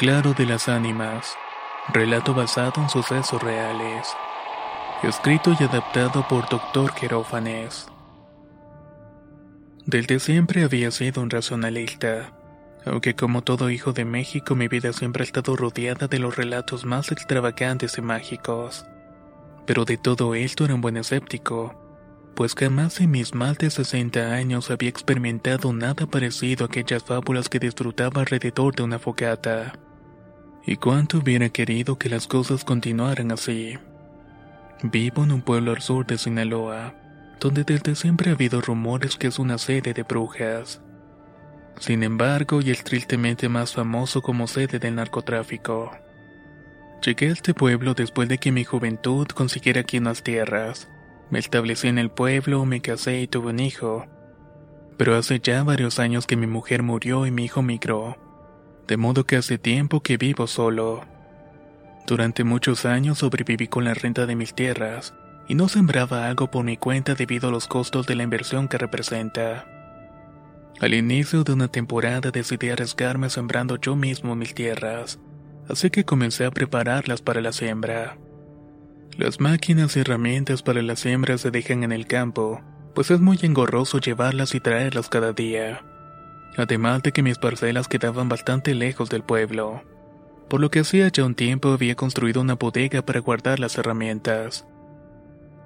claro de las ánimas. Relato basado en sucesos reales. Escrito y adaptado por Dr. Jerófanes. Desde siempre había sido un racionalista. Aunque como todo hijo de México mi vida siempre ha estado rodeada de los relatos más extravagantes y mágicos. Pero de todo esto era un buen escéptico pues jamás en mis más de 60 años había experimentado nada parecido a aquellas fábulas que disfrutaba alrededor de una fogata. Y cuánto hubiera querido que las cosas continuaran así. Vivo en un pueblo al sur de Sinaloa, donde desde siempre ha habido rumores que es una sede de brujas. Sin embargo, y es tristemente más famoso como sede del narcotráfico. Llegué a este pueblo después de que mi juventud consiguiera aquí unas tierras me establecí en el pueblo, me casé y tuve un hijo. Pero hace ya varios años que mi mujer murió y mi hijo migró. De modo que hace tiempo que vivo solo. Durante muchos años sobreviví con la renta de mis tierras y no sembraba algo por mi cuenta debido a los costos de la inversión que representa. Al inicio de una temporada decidí arriesgarme sembrando yo mismo mis tierras, así que comencé a prepararlas para la siembra. Las máquinas y herramientas para las siembras se dejan en el campo, pues es muy engorroso llevarlas y traerlas cada día. Además de que mis parcelas quedaban bastante lejos del pueblo, por lo que hacía ya un tiempo había construido una bodega para guardar las herramientas.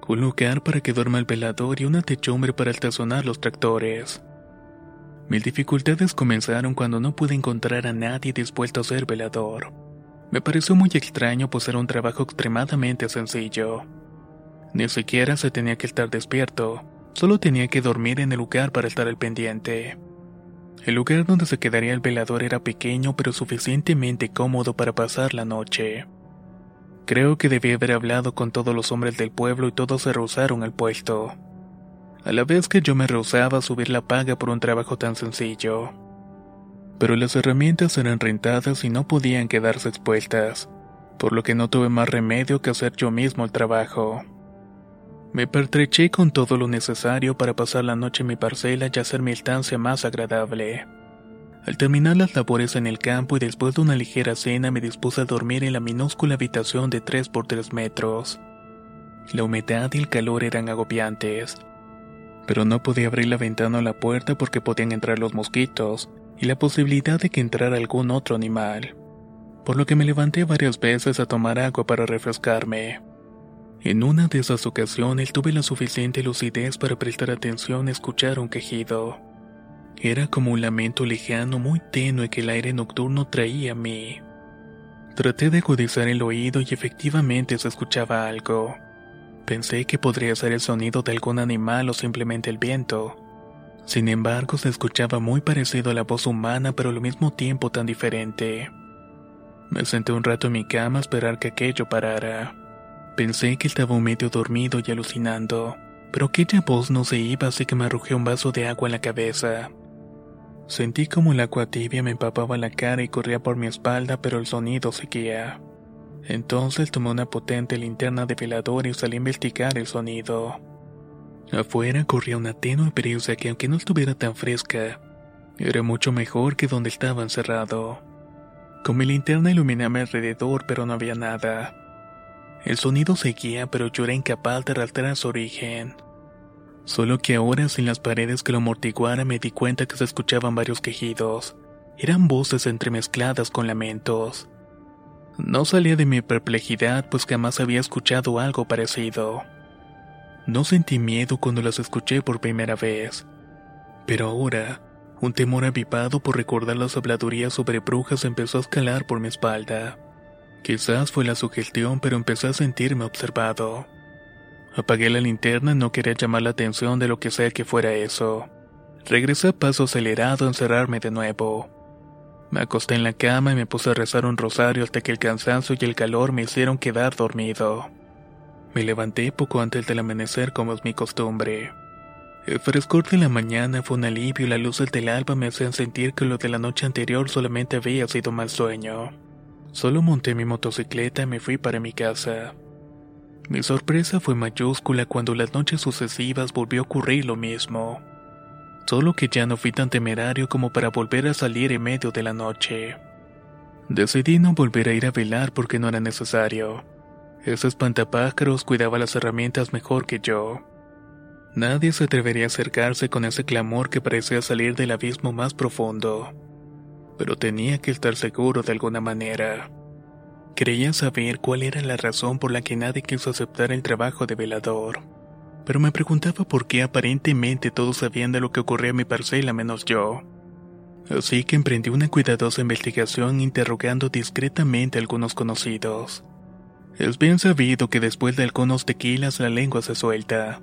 Un lugar para que duerma el velador y una techumbre para estacionar los tractores. Mis dificultades comenzaron cuando no pude encontrar a nadie dispuesto a ser velador. Me pareció muy extraño pues era un trabajo extremadamente sencillo. Ni siquiera se tenía que estar despierto, solo tenía que dormir en el lugar para estar al pendiente. El lugar donde se quedaría el velador era pequeño pero suficientemente cómodo para pasar la noche. Creo que debí haber hablado con todos los hombres del pueblo y todos se rehusaron al puesto. A la vez que yo me rehusaba a subir la paga por un trabajo tan sencillo pero las herramientas eran rentadas y no podían quedarse expuestas, por lo que no tuve más remedio que hacer yo mismo el trabajo. Me pertreché con todo lo necesario para pasar la noche en mi parcela y hacer mi estancia más agradable. Al terminar las labores en el campo y después de una ligera cena me dispuse a dormir en la minúscula habitación de 3 por 3 metros. La humedad y el calor eran agobiantes, pero no podía abrir la ventana o la puerta porque podían entrar los mosquitos, y la posibilidad de que entrara algún otro animal, por lo que me levanté varias veces a tomar agua para refrescarme. En una de esas ocasiones tuve la suficiente lucidez para prestar atención y escuchar un quejido. Era como un lamento lejano muy tenue que el aire nocturno traía a mí. Traté de agudizar el oído y efectivamente se escuchaba algo. Pensé que podría ser el sonido de algún animal o simplemente el viento, sin embargo, se escuchaba muy parecido a la voz humana, pero al mismo tiempo tan diferente. Me senté un rato en mi cama a esperar que aquello parara. Pensé que estaba medio dormido y alucinando, pero aquella voz no se iba, así que me arrojé un vaso de agua en la cabeza. Sentí como el agua tibia me empapaba la cara y corría por mi espalda, pero el sonido seguía. Entonces tomé una potente linterna de velador y salí a investigar el sonido. Afuera corría una tenue brisa que aunque no estuviera tan fresca, era mucho mejor que donde estaba encerrado. Con mi linterna iluminé a mi alrededor, pero no había nada. El sonido seguía, pero yo era incapaz de rastrear su origen. Solo que ahora, sin las paredes que lo amortiguaran, me di cuenta que se escuchaban varios quejidos. Eran voces entremezcladas con lamentos. No salía de mi perplejidad, pues jamás había escuchado algo parecido. No sentí miedo cuando las escuché por primera vez. Pero ahora, un temor avivado por recordar las habladurías sobre brujas empezó a escalar por mi espalda. Quizás fue la sugestión, pero empecé a sentirme observado. Apagué la linterna y no quería llamar la atención de lo que sea que fuera eso. Regresé a paso acelerado a encerrarme de nuevo. Me acosté en la cama y me puse a rezar un rosario hasta que el cansancio y el calor me hicieron quedar dormido. Me levanté poco antes del amanecer como es mi costumbre. El frescor de la mañana fue un alivio y la luz del alba me hacían sentir que lo de la noche anterior solamente había sido mal sueño. Solo monté mi motocicleta y me fui para mi casa. Mi sorpresa fue mayúscula cuando las noches sucesivas volvió a ocurrir lo mismo. Solo que ya no fui tan temerario como para volver a salir en medio de la noche. Decidí no volver a ir a velar porque no era necesario. Ese espantapájaros cuidaba las herramientas mejor que yo. Nadie se atrevería a acercarse con ese clamor que parecía salir del abismo más profundo. Pero tenía que estar seguro de alguna manera. Creía saber cuál era la razón por la que nadie quiso aceptar el trabajo de velador. Pero me preguntaba por qué aparentemente todos sabían de lo que ocurría en mi parcela menos yo. Así que emprendí una cuidadosa investigación interrogando discretamente a algunos conocidos. Es bien sabido que después de algunos tequilas la lengua se suelta.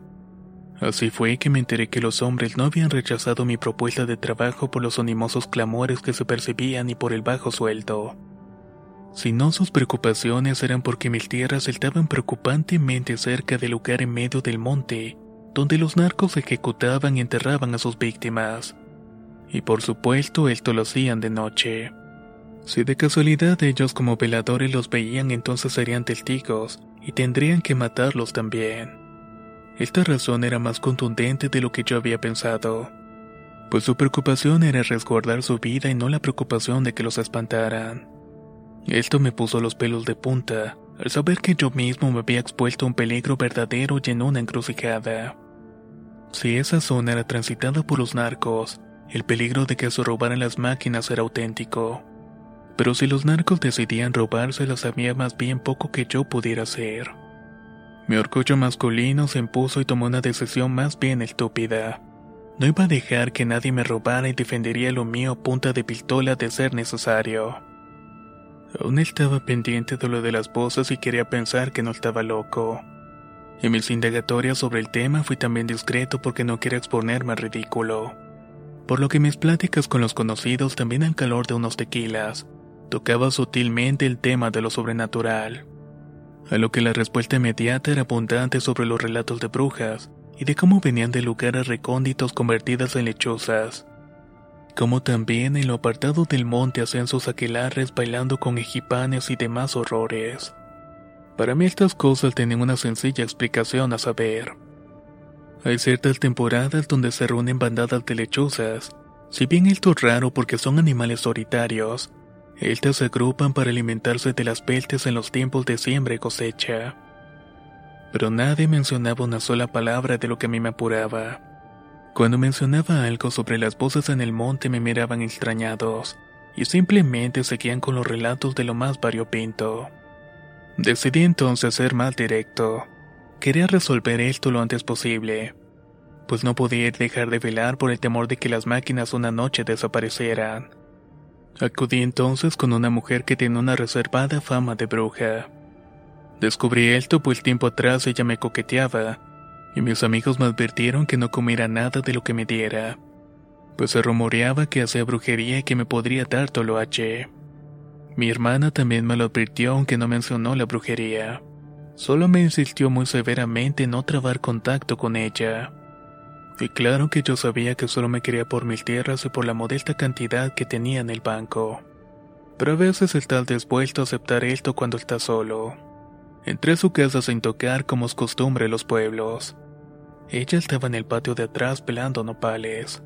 Así fue que me enteré que los hombres no habían rechazado mi propuesta de trabajo por los animosos clamores que se percibían y por el bajo sueldo no sus preocupaciones eran porque mis tierras estaban preocupantemente cerca del lugar en medio del monte, donde los narcos ejecutaban y enterraban a sus víctimas. Y por supuesto esto lo hacían de noche. Si de casualidad ellos como veladores los veían entonces serían testigos y tendrían que matarlos también. Esta razón era más contundente de lo que yo había pensado, pues su preocupación era resguardar su vida y no la preocupación de que los espantaran. Esto me puso los pelos de punta, al saber que yo mismo me había expuesto a un peligro verdadero y en una encrucijada. Si esa zona era transitada por los narcos, el peligro de que se robaran las máquinas era auténtico. Pero si los narcos decidían robárselas había más bien poco que yo pudiera hacer. Mi orgullo masculino se impuso y tomó una decisión más bien estúpida. No iba a dejar que nadie me robara y defendería lo mío a punta de pistola de ser necesario. Aún estaba pendiente de lo de las voces y quería pensar que no estaba loco. En mis indagatorias sobre el tema fui también discreto porque no quería exponerme al ridículo. Por lo que mis pláticas con los conocidos, también al calor de unos tequilas, tocaba sutilmente el tema de lo sobrenatural. A lo que la respuesta inmediata era abundante sobre los relatos de brujas y de cómo venían de lugares recónditos convertidas en lechuzas como también en lo apartado del monte hacían sus aquelares bailando con ejipanes y demás horrores. Para mí estas cosas tienen una sencilla explicación a saber. Hay ciertas temporadas donde se reúnen bandadas de lechuzas, si bien esto es raro porque son animales solitarios, estas se agrupan para alimentarse de las peltes en los tiempos de siembra y cosecha. Pero nadie mencionaba una sola palabra de lo que a mí me apuraba. Cuando mencionaba algo sobre las voces en el monte me miraban extrañados, y simplemente seguían con los relatos de lo más variopinto. Decidí entonces ser más directo. Quería resolver esto lo antes posible, pues no podía dejar de velar por el temor de que las máquinas una noche desaparecieran. Acudí entonces con una mujer que tiene una reservada fama de bruja. Descubrí esto pues tiempo atrás ella me coqueteaba, y mis amigos me advirtieron que no comiera nada de lo que me diera, pues se rumoreaba que hacía brujería y que me podría dar toloache. Mi hermana también me lo advirtió aunque no mencionó la brujería. Solo me insistió muy severamente en no trabar contacto con ella. Y claro que yo sabía que solo me quería por mis tierras y por la modesta cantidad que tenía en el banco. Pero a veces está dispuesto a aceptar esto cuando está solo. Entré a su casa sin tocar como es costumbre en los pueblos. Ella estaba en el patio de atrás pelando nopales.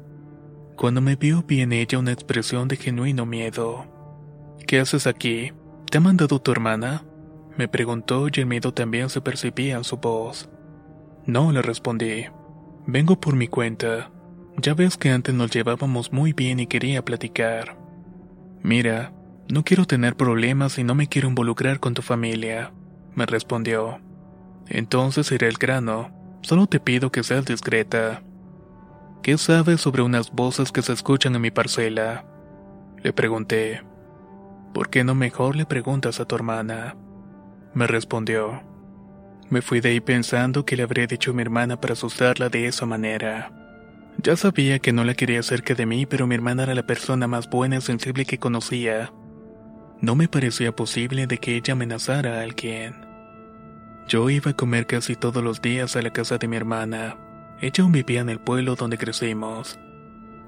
Cuando me vio vi en ella una expresión de genuino miedo. ¿Qué haces aquí? ¿Te ha mandado tu hermana? Me preguntó y el miedo también se percibía en su voz. No, le respondí. Vengo por mi cuenta. Ya ves que antes nos llevábamos muy bien y quería platicar. Mira, no quiero tener problemas y no me quiero involucrar con tu familia me respondió. Entonces iré al grano. Solo te pido que seas discreta. ¿Qué sabes sobre unas voces que se escuchan en mi parcela? Le pregunté. ¿por qué no mejor le preguntas a tu hermana? Me respondió. Me fui de ahí pensando que le habría dicho a mi hermana para asustarla de esa manera. Ya sabía que no la quería cerca de mí, pero mi hermana era la persona más buena y sensible que conocía. No me parecía posible de que ella amenazara a alguien. Yo iba a comer casi todos los días a la casa de mi hermana. Ella aún vivía en el pueblo donde crecimos.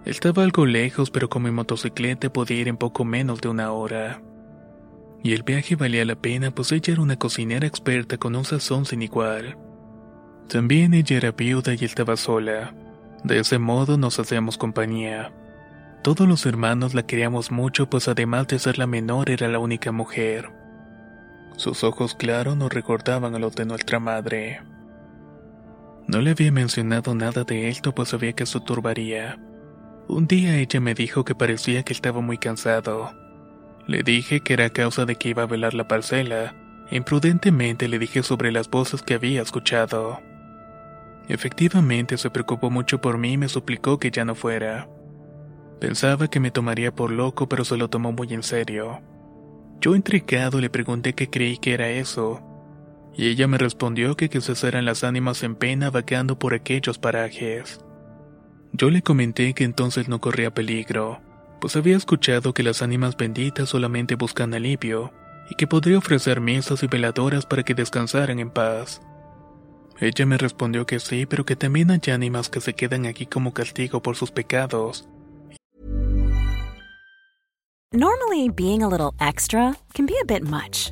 Estaba algo lejos, pero con mi motocicleta podía ir en poco menos de una hora. Y el viaje valía la pena, pues ella era una cocinera experta con un sazón sin igual. También ella era viuda y estaba sola. De ese modo nos hacíamos compañía. Todos los hermanos la queríamos mucho, pues además de ser la menor era la única mujer. Sus ojos claros nos recordaban a los de nuestra madre. No le había mencionado nada de esto, pues sabía que eso turbaría. Un día ella me dijo que parecía que estaba muy cansado. Le dije que era causa de que iba a velar la parcela. Imprudentemente le dije sobre las voces que había escuchado. Efectivamente se preocupó mucho por mí y me suplicó que ya no fuera. Pensaba que me tomaría por loco, pero se lo tomó muy en serio. Yo intrigado le pregunté qué creí que era eso, y ella me respondió que quizás eran las ánimas en pena vagando por aquellos parajes. Yo le comenté que entonces no corría peligro, pues había escuchado que las ánimas benditas solamente buscan alivio y que podría ofrecer mesas y veladoras para que descansaran en paz. Ella me respondió que sí, pero que también hay ánimas que se quedan aquí como castigo por sus pecados. Normally, being a little extra can be a bit much,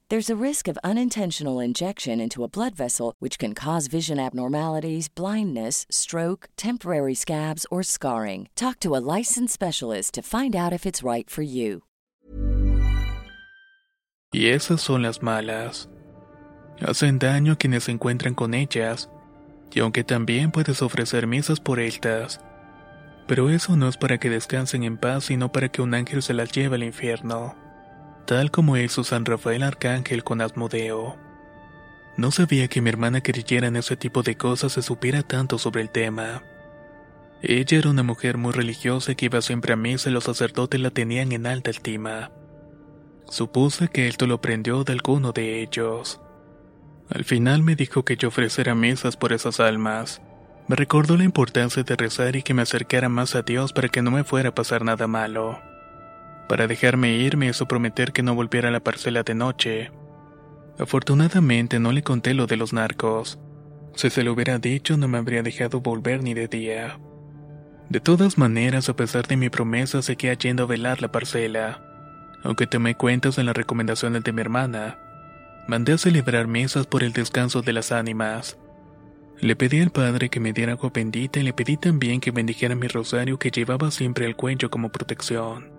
There's a risk of unintentional injection into a blood vessel, which can cause vision abnormalities, blindness, stroke, temporary scabs, or scarring. Talk to a licensed specialist to find out if it's right for you. Y esas son las malas. Hacen daño a quienes se encuentran con ellas, y aunque también puedes ofrecer misas por ellas. Pero eso no es para que descansen en paz, sino para que un ángel se las lleve al infierno tal como hizo San Rafael Arcángel con Asmodeo. No sabía que mi hermana creyera en ese tipo de cosas y supiera tanto sobre el tema. Ella era una mujer muy religiosa que iba siempre a misa y los sacerdotes la tenían en alta estima. Supuse que esto lo aprendió de alguno de ellos. Al final me dijo que yo ofreciera misas por esas almas. Me recordó la importancia de rezar y que me acercara más a Dios para que no me fuera a pasar nada malo. Para dejarme ir me hizo prometer que no volviera a la parcela de noche. Afortunadamente no le conté lo de los narcos. Si se lo hubiera dicho no me habría dejado volver ni de día. De todas maneras, a pesar de mi promesa, seguía yendo a velar la parcela. Aunque tomé cuentas en las recomendaciones de mi hermana, mandé a celebrar mesas por el descanso de las ánimas. Le pedí al padre que me diera agua bendita y le pedí también que bendijera mi rosario que llevaba siempre al cuello como protección.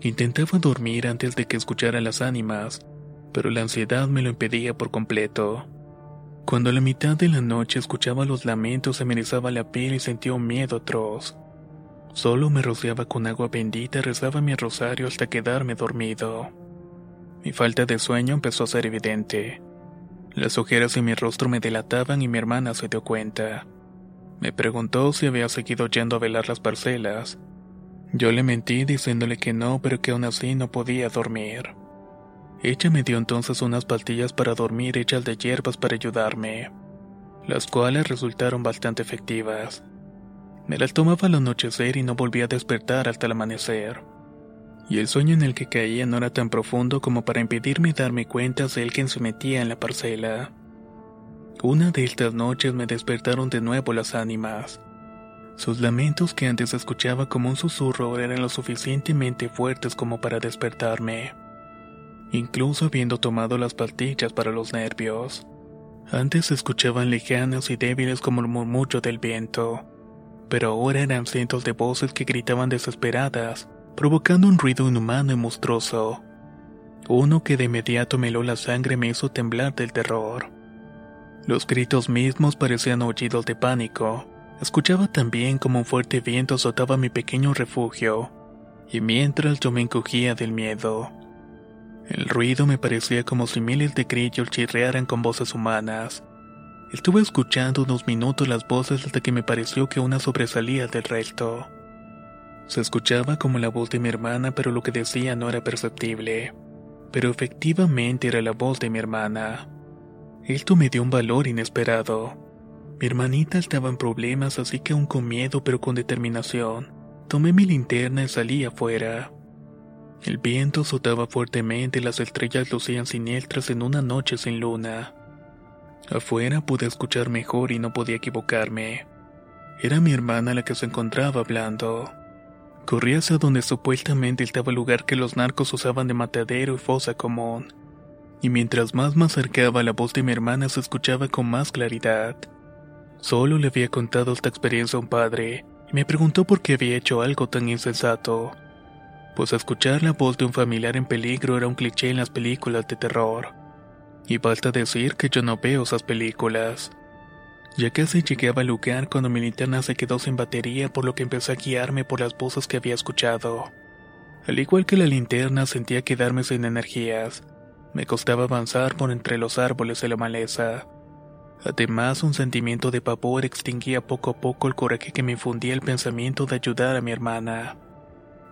Intentaba dormir antes de que escuchara las ánimas, pero la ansiedad me lo impedía por completo. Cuando a la mitad de la noche escuchaba los lamentos erizaba la piel y sentía un miedo atroz. Solo me rociaba con agua bendita y rezaba mi rosario hasta quedarme dormido. Mi falta de sueño empezó a ser evidente. Las ojeras en mi rostro me delataban y mi hermana se dio cuenta. Me preguntó si había seguido yendo a velar las parcelas, Yo le mentí diciéndole que no, pero que aún así no podía dormir. Ella me dio entonces unas pastillas para dormir hechas de hierbas para ayudarme, las cuales resultaron bastante efectivas. Me las tomaba al anochecer y no volvía a despertar hasta el amanecer. Y el sueño en el que caía no era tan profundo como para impedirme darme cuenta de él quien se metía en la parcela. Una de estas noches me despertaron de nuevo las ánimas. Sus lamentos que antes escuchaba como un susurro eran lo suficientemente fuertes como para despertarme, incluso habiendo tomado las pastillas para los nervios. Antes se escuchaban lejanas y débiles como el murmullo del viento, pero ahora eran cientos de voces que gritaban desesperadas, provocando un ruido inhumano y monstruoso. Uno que de inmediato me heló la sangre me hizo temblar del terror. Los gritos mismos parecían aullidos de pánico, Escuchaba también como un fuerte viento azotaba mi pequeño refugio, y mientras yo me encogía del miedo. El ruido me parecía como si miles de grillos chirrearan con voces humanas. Estuve escuchando unos minutos las voces hasta que me pareció que una sobresalía del resto. Se escuchaba como la voz de mi hermana, pero lo que decía no era perceptible. Pero efectivamente era la voz de mi hermana. Esto me dio un valor inesperado. Mi hermanita estaba en problemas, así que aún con miedo pero con determinación, tomé mi linterna y salí afuera. El viento azotaba fuertemente y las estrellas lucían siniestras en una noche sin luna. Afuera pude escuchar mejor y no podía equivocarme. Era mi hermana la que se encontraba hablando. Corrí hacia donde supuestamente estaba el lugar que los narcos usaban de matadero y fosa común. Y mientras más me acercaba la voz de mi hermana se escuchaba con más claridad. Solo le había contado esta experiencia a un padre y me preguntó por qué había hecho algo tan insensato. Pues escuchar la voz de un familiar en peligro era un cliché en las películas de terror. Y basta decir que yo no veo esas películas. Ya casi llegué al lugar cuando mi linterna se quedó sin batería por lo que empecé a guiarme por las voces que había escuchado. Al igual que la linterna sentía quedarme sin energías. Me costaba avanzar por entre los árboles de la maleza. Además, un sentimiento de pavor extinguía poco a poco el coraje que me infundía el pensamiento de ayudar a mi hermana.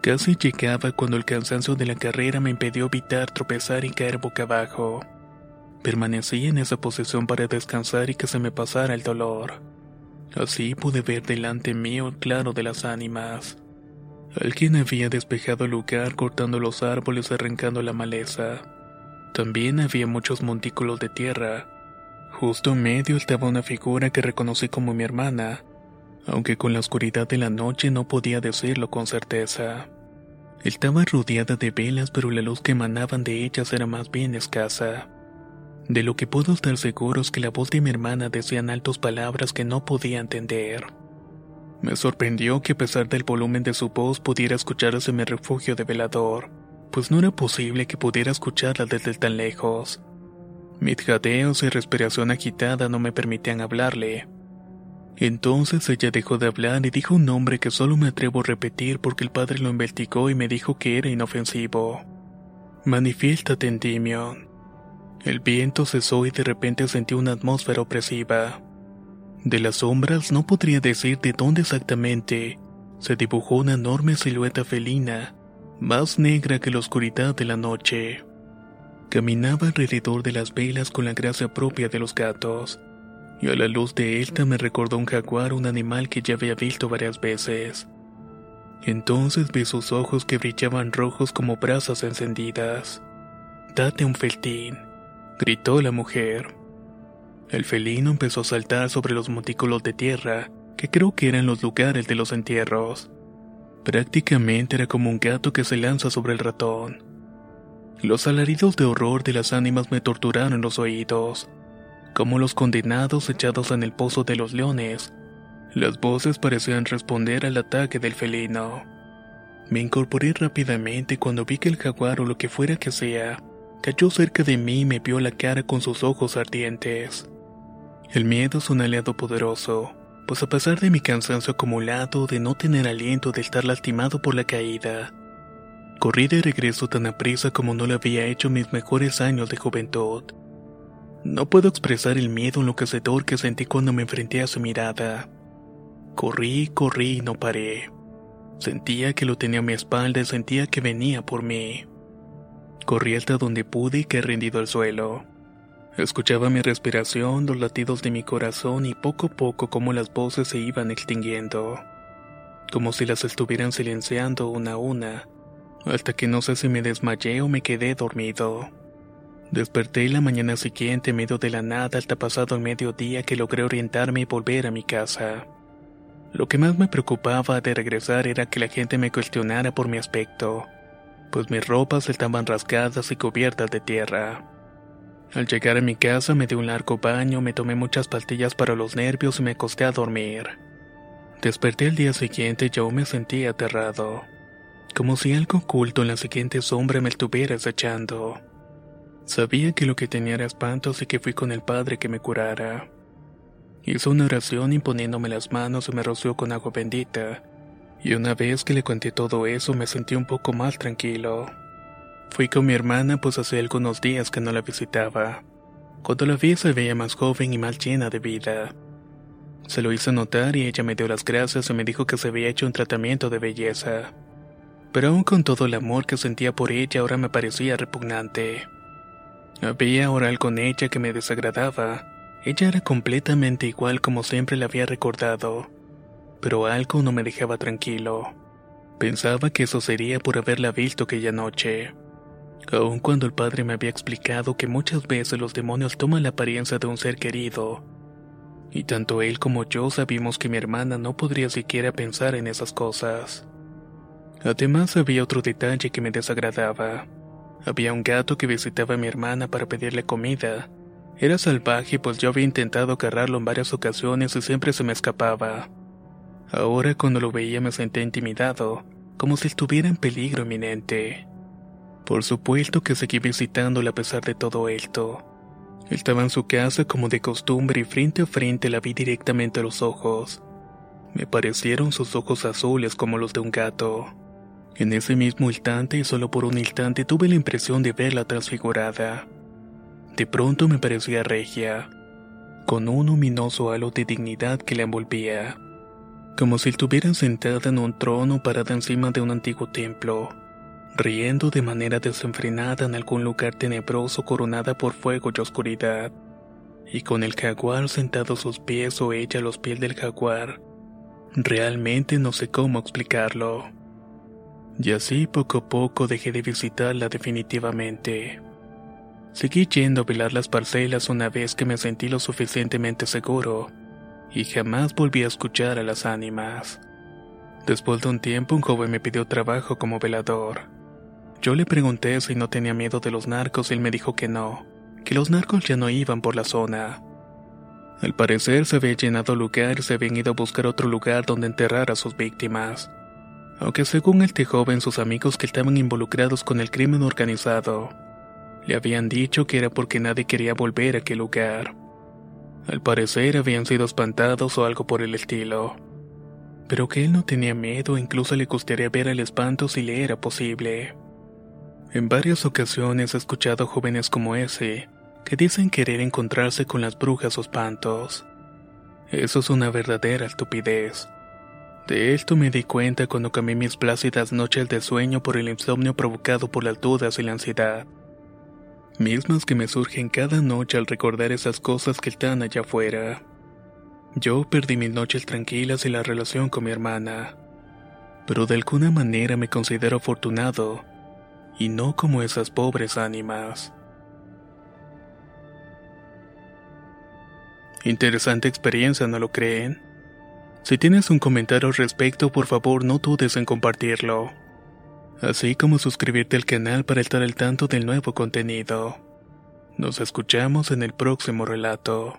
Casi llegaba cuando el cansancio de la carrera me impidió evitar tropezar y caer boca abajo. Permanecí en esa posición para descansar y que se me pasara el dolor. Así pude ver delante mío el claro de las ánimas. Alguien había despejado el lugar cortando los árboles y arrancando la maleza. También había muchos montículos de tierra, Justo en medio estaba una figura que reconocí como mi hermana, aunque con la oscuridad de la noche no podía decirlo con certeza. Estaba rodeada de velas, pero la luz que emanaban de ellas era más bien escasa. De lo que puedo estar seguro es que la voz de mi hermana decía en altos palabras que no podía entender. Me sorprendió que a pesar del volumen de su voz pudiera escucharse en mi refugio de velador, pues no era posible que pudiera escucharla desde tan lejos. Mis jadeos y respiración agitada no me permitían hablarle. Entonces ella dejó de hablar y dijo un nombre que solo me atrevo a repetir porque el padre lo investigó y me dijo que era inofensivo. Manifiéstate, Endymion. El viento cesó y de repente sentí una atmósfera opresiva. De las sombras no podría decir de dónde exactamente, se dibujó una enorme silueta felina, más negra que la oscuridad de la noche. Caminaba alrededor de las velas con la gracia propia de los gatos, y a la luz de esta me recordó un jaguar, un animal que ya había visto varias veces. Entonces vi sus ojos que brillaban rojos como brasas encendidas. Date un feltín, gritó la mujer. El felino empezó a saltar sobre los montículos de tierra, que creo que eran los lugares de los entierros. Prácticamente era como un gato que se lanza sobre el ratón. Los alaridos de horror de las ánimas me torturaron los oídos, como los condenados echados en el pozo de los leones. Las voces parecían responder al ataque del felino. Me incorporé rápidamente cuando vi que el jaguar o lo que fuera que sea, cayó cerca de mí y me vio la cara con sus ojos ardientes. El miedo es un aliado poderoso, pues a pesar de mi cansancio acumulado de no tener aliento de estar lastimado por la caída, Corrí de regreso tan aprisa como no lo había hecho mis mejores años de juventud. No puedo expresar el miedo enloquecedor que sentí cuando me enfrenté a su mirada. Corrí, corrí y no paré. Sentía que lo tenía a mi espalda y sentía que venía por mí. Corrí hasta donde pude y que rendido al suelo. Escuchaba mi respiración, los latidos de mi corazón y poco a poco como las voces se iban extinguiendo. Como si las estuvieran silenciando una a una, hasta que no sé si me desmayé o me quedé dormido. Desperté la mañana siguiente en medio de la nada hasta pasado el mediodía que logré orientarme y volver a mi casa. Lo que más me preocupaba de regresar era que la gente me cuestionara por mi aspecto, pues mis ropas estaban rasgadas y cubiertas de tierra. Al llegar a mi casa me di un largo baño, me tomé muchas pastillas para los nervios y me acosté a dormir. Desperté el día siguiente y yo me sentí aterrado, como si algo oculto en la siguiente sombra me estuviera acechando. Sabía que lo que tenía era espantos y que fui con el padre que me curara. Hizo una oración imponiéndome las manos y me roció con agua bendita. Y una vez que le conté todo eso me sentí un poco más tranquilo. Fui con mi hermana pues hace algunos días que no la visitaba. Cuando la vi se veía más joven y más llena de vida. Se lo hice notar y ella me dio las gracias y me dijo que se había hecho un tratamiento de belleza. Pero aún con todo el amor que sentía por ella ahora me parecía repugnante. Había oral con ella que me desagradaba ella era completamente igual como siempre la había recordado, pero algo no me dejaba tranquilo. Pensaba que eso sería por haberla visto aquella noche. Aun cuando el padre me había explicado que muchas veces los demonios toman la apariencia de un ser querido, y tanto él como yo sabíamos que mi hermana no podría siquiera pensar en esas cosas. Además había otro detalle que me desagradaba. Había un gato que visitaba a mi hermana para pedirle comida, era salvaje pues yo había intentado agarrarlo en varias ocasiones y siempre se me escapaba. Ahora cuando lo veía me sentía intimidado, como si estuviera en peligro inminente. Por supuesto que seguí visitándolo a pesar de todo esto. Estaba en su casa como de costumbre y frente a frente la vi directamente a los ojos. Me parecieron sus ojos azules como los de un gato. En ese mismo instante y solo por un instante tuve la impresión de verla transfigurada. De pronto me parecía regia, con un luminoso halo de dignidad que la envolvía, como si estuvieran sentada en un trono parada encima de un antiguo templo, riendo de manera desenfrenada en algún lugar tenebroso coronada por fuego y oscuridad, y con el jaguar sentado a sus pies o ella a los pies del jaguar. Realmente no sé cómo explicarlo. Y así poco a poco dejé de visitarla definitivamente. Seguí yendo a velar las parcelas una vez que me sentí lo suficientemente seguro, y jamás volví a escuchar a las ánimas. Después de un tiempo un joven me pidió trabajo como velador. Yo le pregunté si no tenía miedo de los narcos y él me dijo que no, que los narcos ya no iban por la zona. Al parecer se había llenado el lugar y se habían ido a buscar otro lugar donde enterrar a sus víctimas. Aunque según este joven sus amigos que estaban involucrados con el crimen organizado, le habían dicho que era porque nadie quería volver a aquel lugar. Al parecer habían sido espantados o algo por el estilo. Pero que él no tenía miedo, incluso le gustaría ver el espanto si le era posible. En varias ocasiones he escuchado jóvenes como ese, que dicen querer encontrarse con las brujas o espantos. Eso es una verdadera estupidez. De esto me di cuenta cuando cambié mis plácidas noches de sueño por el insomnio provocado por las dudas y la ansiedad mismas que me surgen cada noche al recordar esas cosas que están allá afuera. Yo perdí mis noches tranquilas y la relación con mi hermana, pero de alguna manera me considero afortunado, y no como esas pobres ánimas. Interesante experiencia, ¿no lo creen? Si tienes un comentario al respecto, por favor no dudes en compartirlo así como suscribirte al canal para estar al tanto del nuevo contenido. Nos escuchamos en el próximo relato.